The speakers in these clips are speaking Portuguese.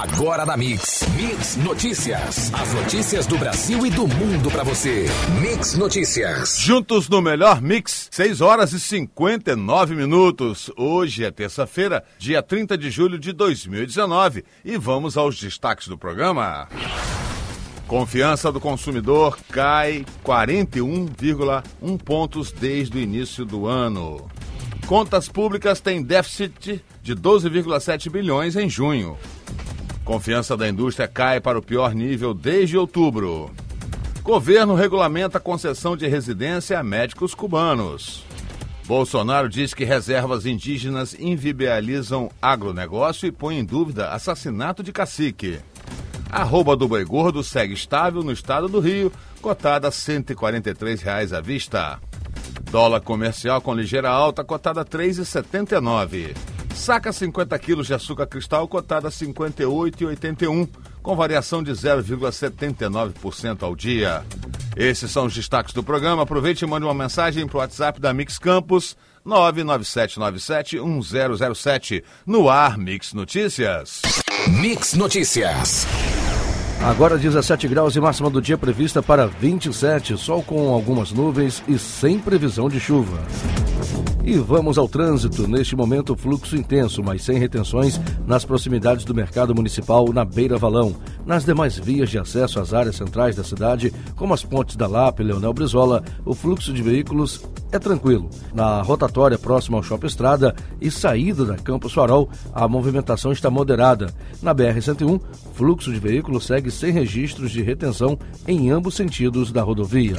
Agora na Mix. Mix Notícias. As notícias do Brasil e do mundo para você. Mix Notícias. Juntos no melhor Mix, 6 horas e 59 minutos. Hoje é terça-feira, dia 30 de julho de 2019. E vamos aos destaques do programa. Confiança do consumidor cai 41,1 pontos desde o início do ano. Contas públicas têm déficit de 12,7 bilhões em junho. Confiança da indústria cai para o pior nível desde outubro. Governo regulamenta concessão de residência a médicos cubanos. Bolsonaro diz que reservas indígenas invibializam agronegócio e põe em dúvida assassinato de cacique. Arroba do boi gordo segue estável no estado do Rio, cotada a 143 reais à vista. Dólar comercial com ligeira alta, cotada a 3,79. Saca 50 quilos de açúcar cristal, cotada a 58,81, com variação de 0,79% ao dia. Esses são os destaques do programa. Aproveite e mande uma mensagem para o WhatsApp da Mix Campus 997971007. No ar, Mix Notícias. Mix Notícias. Agora 17 graus e máxima do dia prevista para 27, sol com algumas nuvens e sem previsão de chuva. E vamos ao trânsito. Neste momento, fluxo intenso, mas sem retenções nas proximidades do mercado municipal na Beira Valão. Nas demais vias de acesso às áreas centrais da cidade, como as pontes da Lapa e Leonel Brizola, o fluxo de veículos é tranquilo. Na rotatória próxima ao Shopping Estrada e saída da Campos Farol, a movimentação está moderada. Na BR-101, fluxo de veículos segue sem registros de retenção em ambos sentidos da rodovia.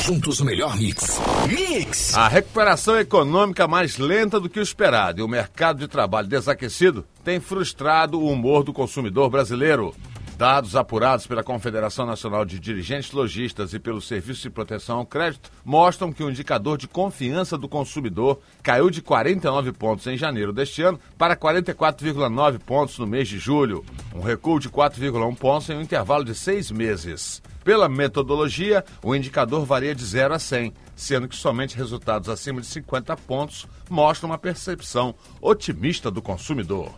Juntos o melhor mix. Mix! A recuperação econômica mais lenta do que o esperado e o mercado de trabalho desaquecido tem frustrado o humor do consumidor brasileiro. Dados apurados pela Confederação Nacional de Dirigentes Logistas e pelo Serviço de Proteção ao Crédito mostram que o indicador de confiança do consumidor caiu de 49 pontos em janeiro deste ano para 44,9 pontos no mês de julho, um recuo de 4,1 pontos em um intervalo de seis meses. Pela metodologia, o indicador varia de 0 a 100, sendo que somente resultados acima de 50 pontos mostram uma percepção otimista do consumidor.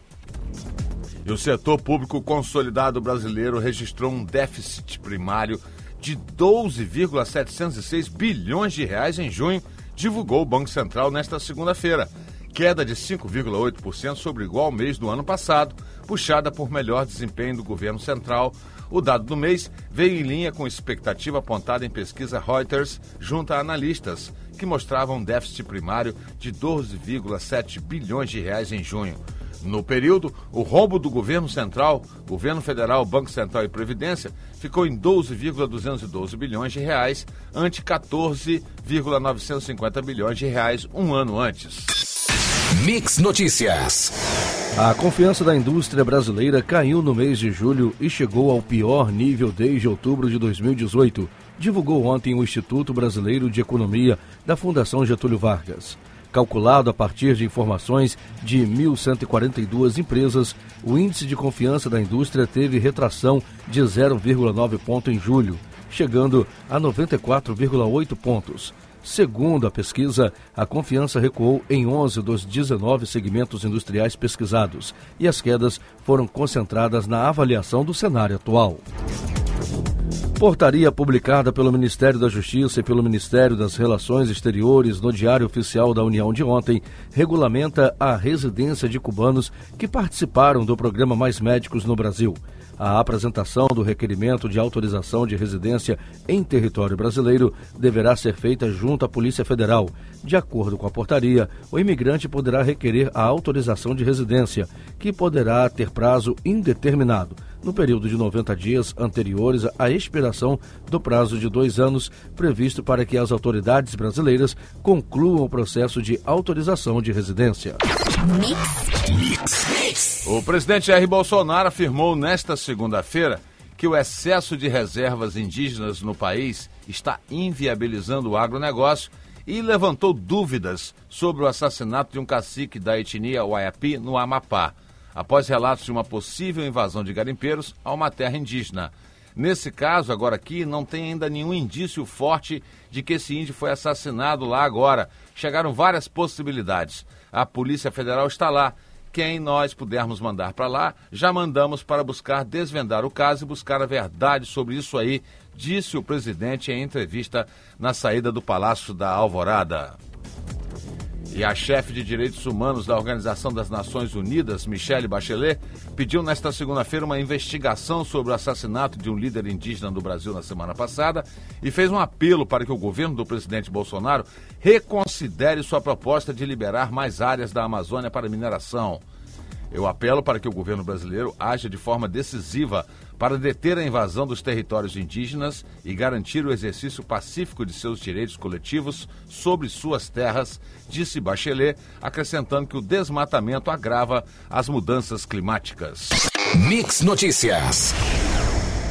E o setor público consolidado brasileiro registrou um déficit primário de 12,706 bilhões de reais em junho, divulgou o Banco Central nesta segunda-feira, queda de 5,8% sobre igual mês do ano passado, puxada por melhor desempenho do governo central. O dado do mês veio em linha com expectativa apontada em pesquisa Reuters junto a analistas, que mostravam um déficit primário de 12,7 bilhões de reais em junho. No período, o rombo do governo central, governo federal, Banco Central e Previdência ficou em 12,212 bilhões de reais, ante 14,950 bilhões de reais um ano antes. Mix Notícias. A confiança da indústria brasileira caiu no mês de julho e chegou ao pior nível desde outubro de 2018, divulgou ontem o Instituto Brasileiro de Economia da Fundação Getúlio Vargas. Calculado a partir de informações de 1.142 empresas, o índice de confiança da indústria teve retração de 0,9 ponto em julho, chegando a 94,8 pontos. Segundo a pesquisa, a confiança recuou em 11 dos 19 segmentos industriais pesquisados e as quedas foram concentradas na avaliação do cenário atual. Portaria publicada pelo Ministério da Justiça e pelo Ministério das Relações Exteriores no Diário Oficial da União de ontem regulamenta a residência de cubanos que participaram do programa Mais Médicos no Brasil. A apresentação do requerimento de autorização de residência em território brasileiro deverá ser feita junto à Polícia Federal. De acordo com a portaria, o imigrante poderá requerer a autorização de residência, que poderá ter prazo indeterminado no período de 90 dias anteriores à expiração do prazo de dois anos previsto para que as autoridades brasileiras concluam o processo de autorização de residência. O presidente Jair Bolsonaro afirmou nesta segunda-feira que o excesso de reservas indígenas no país está inviabilizando o agronegócio e levantou dúvidas sobre o assassinato de um cacique da etnia Waiapi no Amapá após relatos de uma possível invasão de garimpeiros a uma terra indígena. Nesse caso, agora aqui, não tem ainda nenhum indício forte de que esse índio foi assassinado lá agora. Chegaram várias possibilidades. A Polícia Federal está lá. quem nós pudermos mandar para lá, já mandamos para buscar desvendar o caso e buscar a verdade sobre isso aí, disse o presidente em entrevista na saída do Palácio da Alvorada. E a chefe de direitos humanos da Organização das Nações Unidas, Michelle Bachelet, pediu nesta segunda-feira uma investigação sobre o assassinato de um líder indígena no Brasil na semana passada e fez um apelo para que o governo do presidente Bolsonaro reconsidere sua proposta de liberar mais áreas da Amazônia para mineração. Eu apelo para que o governo brasileiro haja de forma decisiva para deter a invasão dos territórios indígenas e garantir o exercício pacífico de seus direitos coletivos sobre suas terras, disse Bachelet, acrescentando que o desmatamento agrava as mudanças climáticas. Mix Notícias.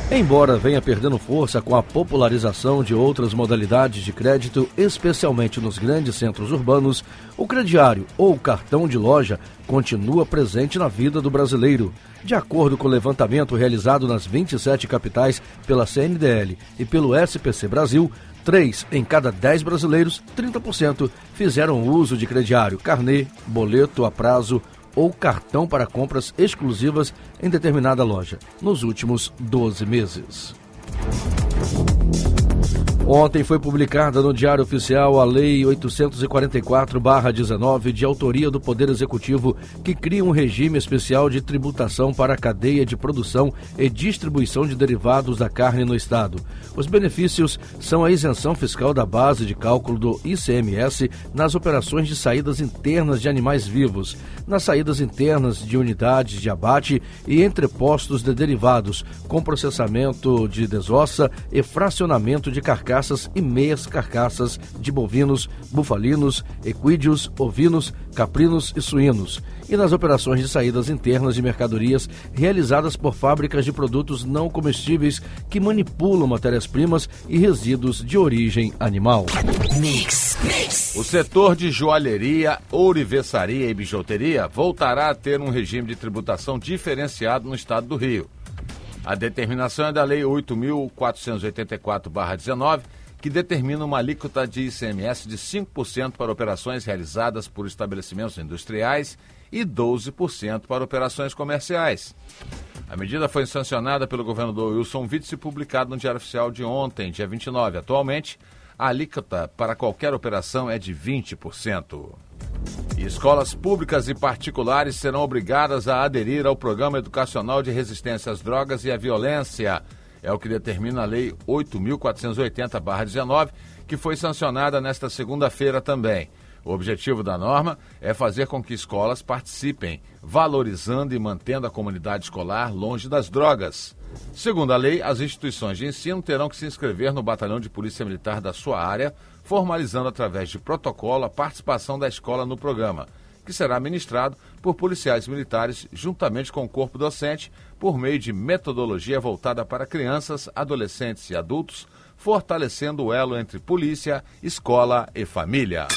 Embora venha perdendo força com a popularização de outras modalidades de crédito, especialmente nos grandes centros urbanos, o crediário ou cartão de loja continua presente na vida do brasileiro. De acordo com o levantamento realizado nas 27 capitais pela CNDL e pelo SPC Brasil, 3 em cada 10 brasileiros, 30%, fizeram uso de crediário, carnê, boleto a prazo ou cartão para compras exclusivas em determinada loja nos últimos 12 meses. Ontem foi publicada no Diário Oficial a Lei 844-19, de autoria do Poder Executivo, que cria um regime especial de tributação para a cadeia de produção e distribuição de derivados da carne no Estado. Os benefícios são a isenção fiscal da base de cálculo do ICMS nas operações de saídas internas de animais vivos, nas saídas internas de unidades de abate e entrepostos de derivados, com processamento de desossa e fracionamento de carcaças carcaças e meias carcaças de bovinos, bufalinos, equídeos, ovinos, caprinos e suínos, e nas operações de saídas internas de mercadorias realizadas por fábricas de produtos não comestíveis que manipulam matérias-primas e resíduos de origem animal. Mix, mix. O setor de joalheria, ourivesaria e bijuteria voltará a ter um regime de tributação diferenciado no estado do Rio. A determinação é da Lei 8.484-19, que determina uma alíquota de ICMS de 5% para operações realizadas por estabelecimentos industriais e 12% para operações comerciais. A medida foi sancionada pelo governador Wilson Witts e publicada no Diário Oficial de ontem, dia 29. Atualmente, a alíquota para qualquer operação é de 20%. Escolas públicas e particulares serão obrigadas a aderir ao Programa Educacional de Resistência às Drogas e à Violência. É o que determina a Lei 8.480-19, que foi sancionada nesta segunda-feira também. O objetivo da norma é fazer com que escolas participem, valorizando e mantendo a comunidade escolar longe das drogas. Segundo a lei, as instituições de ensino terão que se inscrever no batalhão de polícia militar da sua área formalizando através de protocolo a participação da escola no programa, que será ministrado por policiais militares juntamente com o corpo docente por meio de metodologia voltada para crianças, adolescentes e adultos, fortalecendo o elo entre polícia, escola e família.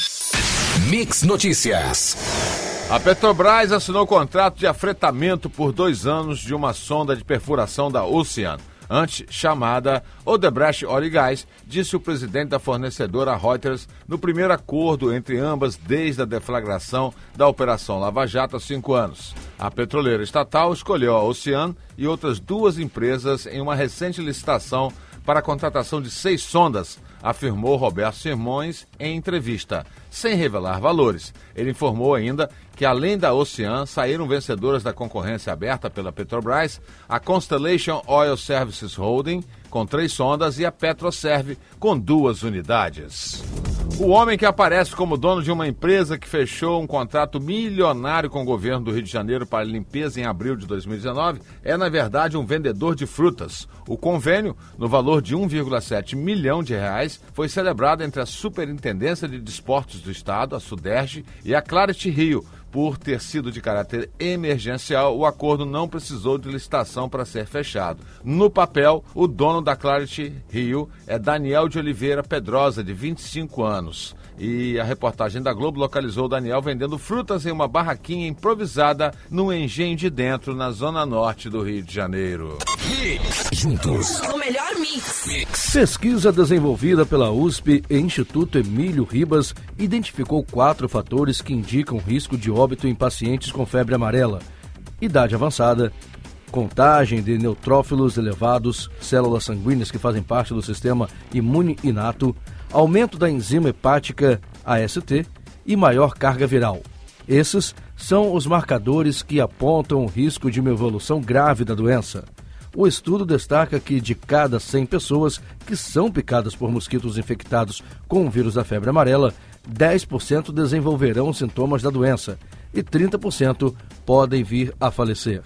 Mix Notícias. A Petrobras assinou contrato de afretamento por dois anos de uma sonda de perfuração da Ocean antes chamada Odebrecht Oil Gás, disse o presidente da fornecedora Reuters no primeiro acordo entre ambas desde a deflagração da Operação Lava Jato há cinco anos. A petroleira estatal escolheu a Ocean e outras duas empresas em uma recente licitação para a contratação de seis sondas afirmou Roberto Simões em entrevista, sem revelar valores. Ele informou ainda que, além da Ocean, saíram vencedoras da concorrência aberta pela Petrobras, a Constellation Oil Services Holding, com três sondas, e a Petroserve, com duas unidades. O homem que aparece como dono de uma empresa que fechou um contrato milionário com o governo do Rio de Janeiro para limpeza em abril de 2019 é, na verdade, um vendedor de frutas. O convênio, no valor de 1,7 milhão de reais, foi celebrado entre a Superintendência de Desportos do Estado, a Suderge, e a Clarity Rio, por ter sido de caráter emergencial, o acordo não precisou de licitação para ser fechado. No papel, o dono da Clarity Rio é Daniel de Oliveira Pedrosa, de 25 anos. E a reportagem da Globo localizou o Daniel vendendo frutas em uma barraquinha improvisada no engenho de dentro, na zona norte do Rio de Janeiro. Juntos. O melhor Mix. Pesquisa desenvolvida pela USP e Instituto Emílio Ribas identificou quatro fatores que indicam risco de óbito em pacientes com febre amarela: idade avançada, contagem de neutrófilos elevados, células sanguíneas que fazem parte do sistema imune inato, aumento da enzima hepática AST e maior carga viral. Esses são os marcadores que apontam o risco de uma evolução grave da doença. O estudo destaca que de cada 100 pessoas que são picadas por mosquitos infectados com o vírus da febre amarela, 10% desenvolverão sintomas da doença e 30% podem vir a falecer.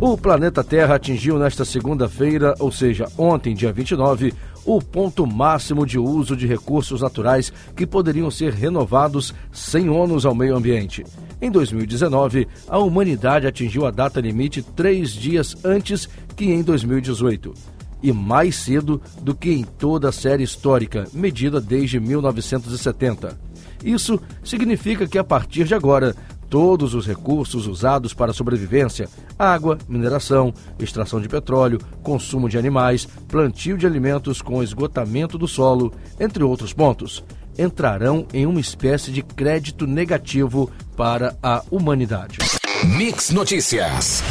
O planeta Terra atingiu nesta segunda-feira, ou seja, ontem, dia 29, o ponto máximo de uso de recursos naturais que poderiam ser renovados sem ônus ao meio ambiente. Em 2019, a humanidade atingiu a data limite três dias antes que em 2018 e mais cedo do que em toda a série histórica, medida desde 1970. Isso significa que a partir de agora, todos os recursos usados para a sobrevivência água, mineração, extração de petróleo, consumo de animais, plantio de alimentos com esgotamento do solo, entre outros pontos entrarão em uma espécie de crédito negativo para a humanidade. Mix Notícias.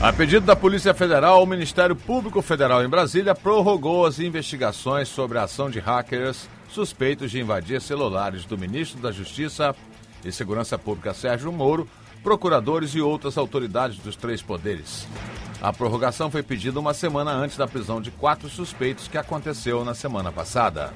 A pedido da Polícia Federal, o Ministério Público Federal em Brasília prorrogou as investigações sobre a ação de hackers suspeitos de invadir celulares do ministro da Justiça e Segurança Pública Sérgio Moro, procuradores e outras autoridades dos três poderes. A prorrogação foi pedida uma semana antes da prisão de quatro suspeitos que aconteceu na semana passada.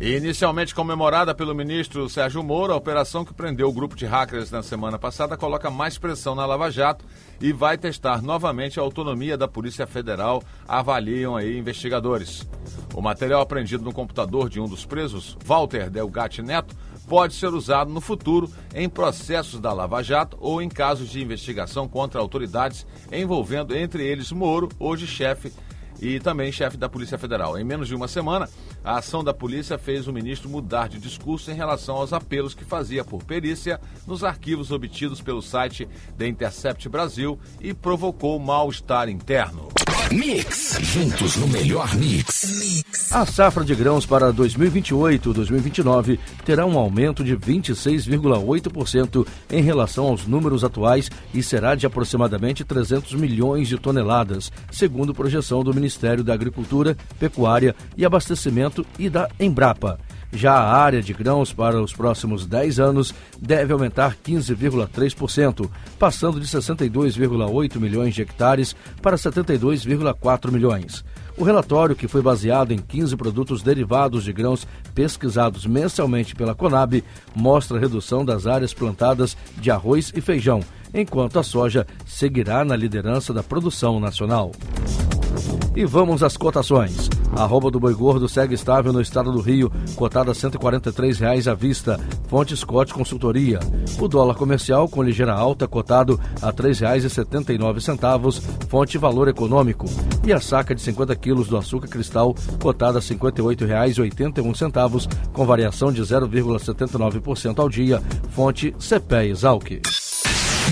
Inicialmente comemorada pelo ministro Sérgio Moro, a operação que prendeu o grupo de hackers na semana passada coloca mais pressão na Lava Jato e vai testar novamente a autonomia da Polícia Federal, avaliam aí investigadores. O material apreendido no computador de um dos presos, Walter Delgatti Neto, pode ser usado no futuro em processos da Lava Jato ou em casos de investigação contra autoridades envolvendo entre eles Moro, hoje chefe e também chefe da Polícia Federal. Em menos de uma semana, a ação da polícia fez o ministro mudar de discurso em relação aos apelos que fazia por perícia nos arquivos obtidos pelo site The Intercept Brasil e provocou mal-estar interno. Mix. Juntos no melhor mix. A safra de grãos para 2028-2029 terá um aumento de 26,8% em relação aos números atuais e será de aproximadamente 300 milhões de toneladas, segundo projeção do Ministério da Agricultura, Pecuária e Abastecimento e da Embrapa. Já a área de grãos para os próximos 10 anos deve aumentar 15,3%, passando de 62,8 milhões de hectares para 72,4 milhões. O relatório, que foi baseado em 15 produtos derivados de grãos pesquisados mensalmente pela Conab, mostra a redução das áreas plantadas de arroz e feijão, enquanto a soja seguirá na liderança da produção nacional. E vamos às cotações. A arroba do boi gordo segue estável no estado do Rio, cotada a R$ 143,00 à vista. Fonte Scott Consultoria. O dólar comercial com ligeira alta, cotado a R$ 3,79. Fonte Valor Econômico. E a saca de 50 quilos do açúcar cristal, cotada a R$ 58,81, com variação de 0,79% ao dia. Fonte CPE Exalc.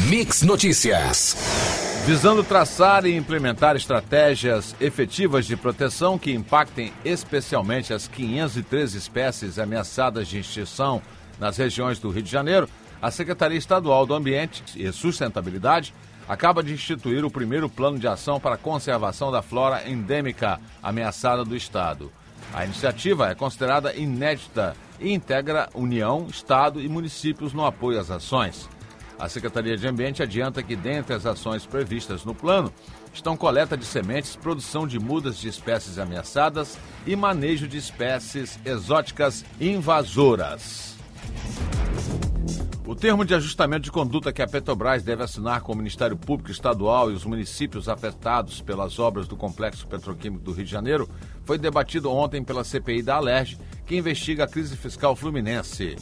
Mix Notícias. Visando traçar e implementar estratégias efetivas de proteção que impactem especialmente as 513 espécies ameaçadas de extinção nas regiões do Rio de Janeiro, a Secretaria Estadual do Ambiente e Sustentabilidade acaba de instituir o primeiro plano de ação para a conservação da flora endêmica ameaçada do Estado. A iniciativa é considerada inédita e integra União, Estado e municípios no apoio às ações. A Secretaria de Ambiente adianta que, dentre as ações previstas no plano, estão coleta de sementes, produção de mudas de espécies ameaçadas e manejo de espécies exóticas invasoras. O termo de ajustamento de conduta que a Petrobras deve assinar com o Ministério Público Estadual e os municípios afetados pelas obras do Complexo Petroquímico do Rio de Janeiro foi debatido ontem pela CPI da Alerj, que investiga a crise fiscal fluminense.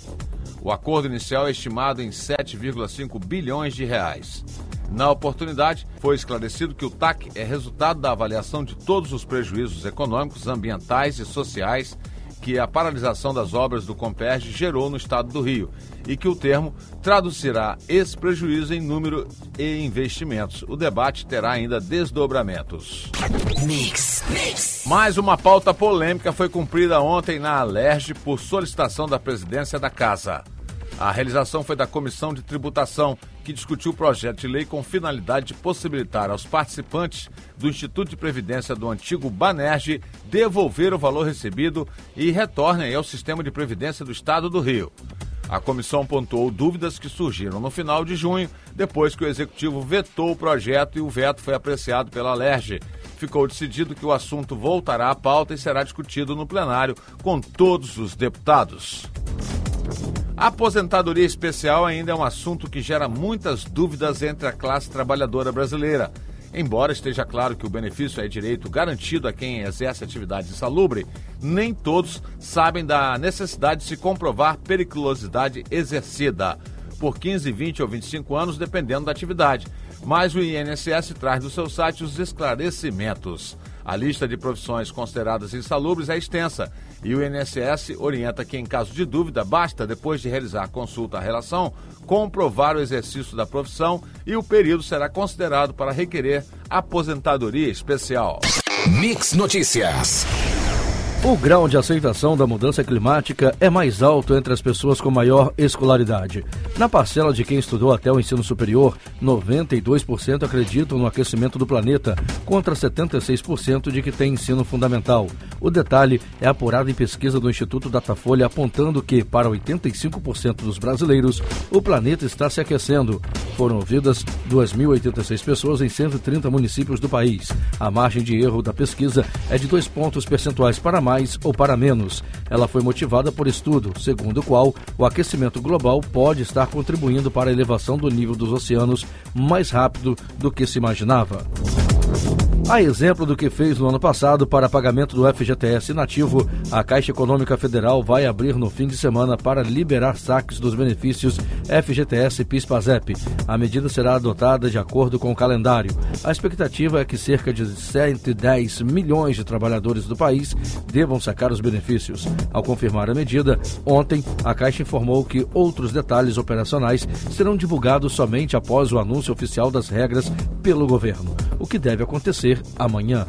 O acordo inicial é estimado em 7,5 bilhões de reais. Na oportunidade, foi esclarecido que o TAC é resultado da avaliação de todos os prejuízos econômicos, ambientais e sociais que a paralisação das obras do Comperge gerou no estado do Rio e que o termo traduzirá esse prejuízo em número e investimentos. O debate terá ainda desdobramentos. Mix, mix. Mais uma pauta polêmica foi cumprida ontem na Alerj por solicitação da presidência da Casa. A realização foi da Comissão de Tributação, que discutiu o projeto de lei com finalidade de possibilitar aos participantes do Instituto de Previdência do antigo Banerj devolver o valor recebido e retornem ao sistema de previdência do Estado do Rio. A comissão pontuou dúvidas que surgiram no final de junho, depois que o executivo vetou o projeto e o veto foi apreciado pela Alerj. Ficou decidido que o assunto voltará à pauta e será discutido no plenário com todos os deputados. A aposentadoria especial ainda é um assunto que gera muitas dúvidas entre a classe trabalhadora brasileira. Embora esteja claro que o benefício é direito garantido a quem exerce atividade insalubre, nem todos sabem da necessidade de se comprovar periculosidade exercida por 15, 20 ou 25 anos, dependendo da atividade. Mas o INSS traz do seu site os esclarecimentos. A lista de profissões consideradas insalubres é extensa e o INSS orienta que, em caso de dúvida, basta, depois de realizar consulta à relação, comprovar o exercício da profissão e o período será considerado para requerer aposentadoria especial. Mix Notícias. O grau de aceitação da mudança climática é mais alto entre as pessoas com maior escolaridade. Na parcela de quem estudou até o ensino superior, 92% acreditam no aquecimento do planeta, contra 76% de que tem ensino fundamental. O detalhe é apurado em pesquisa do Instituto Datafolha, apontando que, para 85% dos brasileiros, o planeta está se aquecendo. Foram ouvidas 2.086 pessoas em 130 municípios do país. A margem de erro da pesquisa é de dois pontos percentuais para mais mais ou para menos. Ela foi motivada por estudo, segundo o qual o aquecimento global pode estar contribuindo para a elevação do nível dos oceanos mais rápido do que se imaginava. A exemplo do que fez no ano passado para pagamento do FGTS inativo, a Caixa Econômica Federal vai abrir no fim de semana para liberar saques dos benefícios FGTS e PIS/PASEP. A medida será adotada de acordo com o calendário. A expectativa é que cerca de 110 milhões de trabalhadores do país devam sacar os benefícios. Ao confirmar a medida, ontem a Caixa informou que outros detalhes operacionais serão divulgados somente após o anúncio oficial das regras pelo governo, o que deve acontecer amanhã.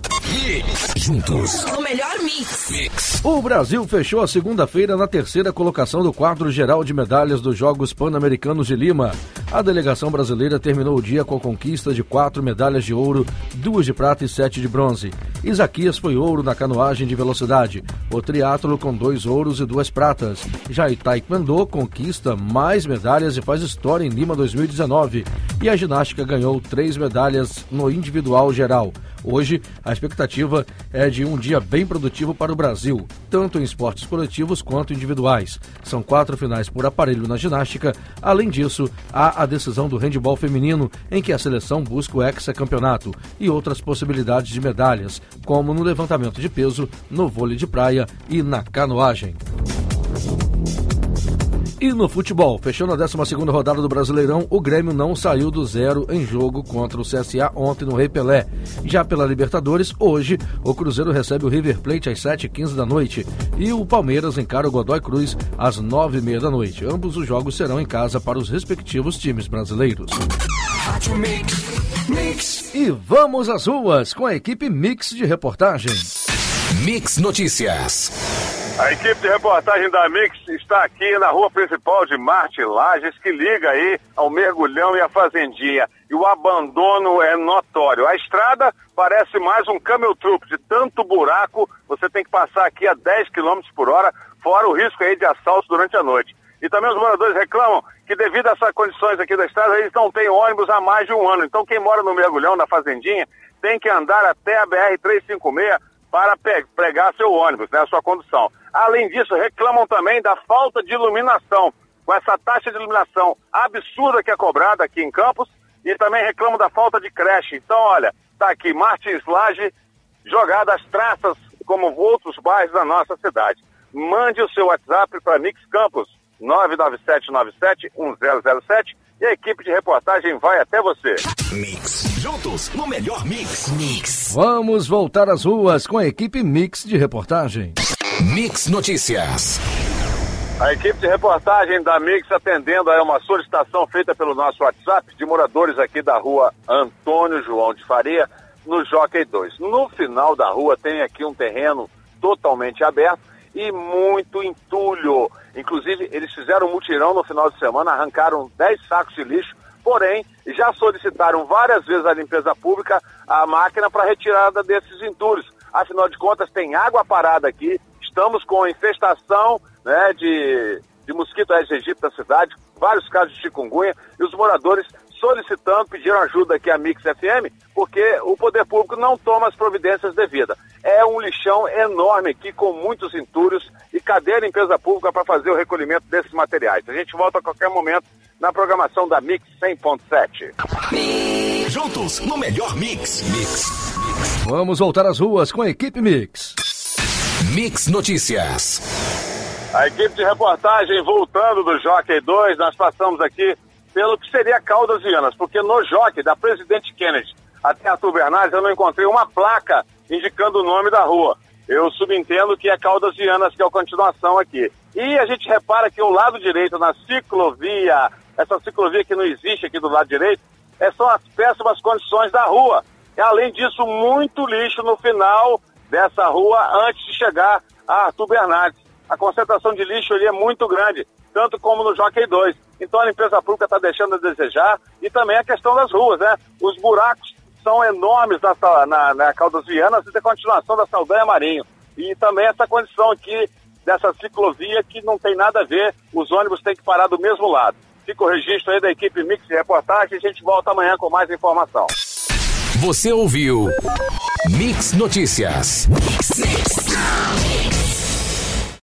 Juntos. O melhor mix. mix. O Brasil fechou a segunda-feira na terceira colocação do quadro geral de medalhas dos Jogos Pan-Americanos de Lima. A delegação brasileira terminou o dia com a conquista de quatro medalhas de ouro, duas de prata e sete de bronze. Isaquias foi ouro na canoagem de velocidade, o triatlo com dois ouros e duas pratas. Já Taekwondo conquista mais medalhas e faz história em Lima 2019. E a ginástica ganhou três medalhas no individual geral. Hoje, a expectativa é de um dia bem produtivo para o Brasil, tanto em esportes coletivos quanto individuais. São quatro finais por aparelho na ginástica. Além disso, há a decisão do handebol feminino, em que a seleção busca o hexacampeonato, e outras possibilidades de medalhas, como no levantamento de peso, no vôlei de praia e na canoagem. E no futebol, fechando a 12 rodada do Brasileirão, o Grêmio não saiu do zero em jogo contra o CSA ontem no Rei Pelé. Já pela Libertadores, hoje, o Cruzeiro recebe o River Plate às 7h15 da noite e o Palmeiras encara o Godoy Cruz às 9h30 da noite. Ambos os jogos serão em casa para os respectivos times brasileiros. E vamos às ruas com a equipe Mix de reportagem. Mix Notícias. A equipe de reportagem da Mix está aqui na rua principal de Marte Lages, que liga aí ao Mergulhão e à Fazendinha. E o abandono é notório. A estrada parece mais um camel troop, de tanto buraco, você tem que passar aqui a 10 km por hora, fora o risco aí de assalto durante a noite. E também os moradores reclamam que devido a essas condições aqui da estrada, eles não têm ônibus há mais de um ano. Então quem mora no Mergulhão, na Fazendinha, tem que andar até a BR-356 para pregar seu ônibus, né, a sua condução. Além disso, reclamam também da falta de iluminação, com essa taxa de iluminação absurda que é cobrada aqui em Campos, e também reclamam da falta de creche. Então, olha, está aqui Martins Laje, jogada as traças como outros bairros da nossa cidade. Mande o seu WhatsApp para Mix Campos, 997971007 e a equipe de reportagem vai até você. Mix. Juntos no melhor mix. Mix. Vamos voltar às ruas com a equipe Mix de reportagem. Mix Notícias. A equipe de reportagem da Mix atendendo a uma solicitação feita pelo nosso WhatsApp de moradores aqui da rua Antônio João de Faria, no Jockey 2. No final da rua tem aqui um terreno totalmente aberto e muito entulho. Inclusive, eles fizeram um mutirão no final de semana, arrancaram 10 sacos de lixo, porém, já solicitaram várias vezes à limpeza pública a máquina para retirada desses entulhos. Afinal de contas, tem água parada aqui, estamos com infestação né, de, de mosquito Aedes aegypti na cidade, vários casos de chikungunya, e os moradores solicitando, pediram ajuda aqui à Mix FM, porque o poder público não toma as providências devidas. É um lixão enorme aqui, com muitos entulhos, e cadê a limpeza pública para fazer o recolhimento desses materiais? A gente volta a qualquer momento na programação da Mix 100.7. Juntos no melhor mix. Mix. Vamos voltar às ruas com a equipe Mix. Mix Notícias. A equipe de reportagem voltando do Jockey 2, nós passamos aqui pelo que seria Caldas Vianas, porque no Jockey da Presidente Kennedy até Arthur Bernardes eu não encontrei uma placa indicando o nome da rua. Eu subentendo que é Caldas Vianas, que é a continuação aqui. E a gente repara que o lado direito, na ciclovia, essa ciclovia que não existe aqui do lado direito, é, são as péssimas condições da rua. E, além disso, muito lixo no final dessa rua antes de chegar a Arthur Bernardes. A concentração de lixo ali é muito grande, tanto como no Jockey 2. Então a limpeza pública está deixando a desejar e também a questão das ruas, né? Os buracos são enormes na, na, na Caldas Vianas e da continuação da Saldanha Marinho. E também essa condição aqui dessa ciclovia que não tem nada a ver, os ônibus têm que parar do mesmo lado. Fica o registro aí da equipe Mix de Reportagem a gente volta amanhã com mais informação. Você ouviu Mix Notícias. Mix, mix.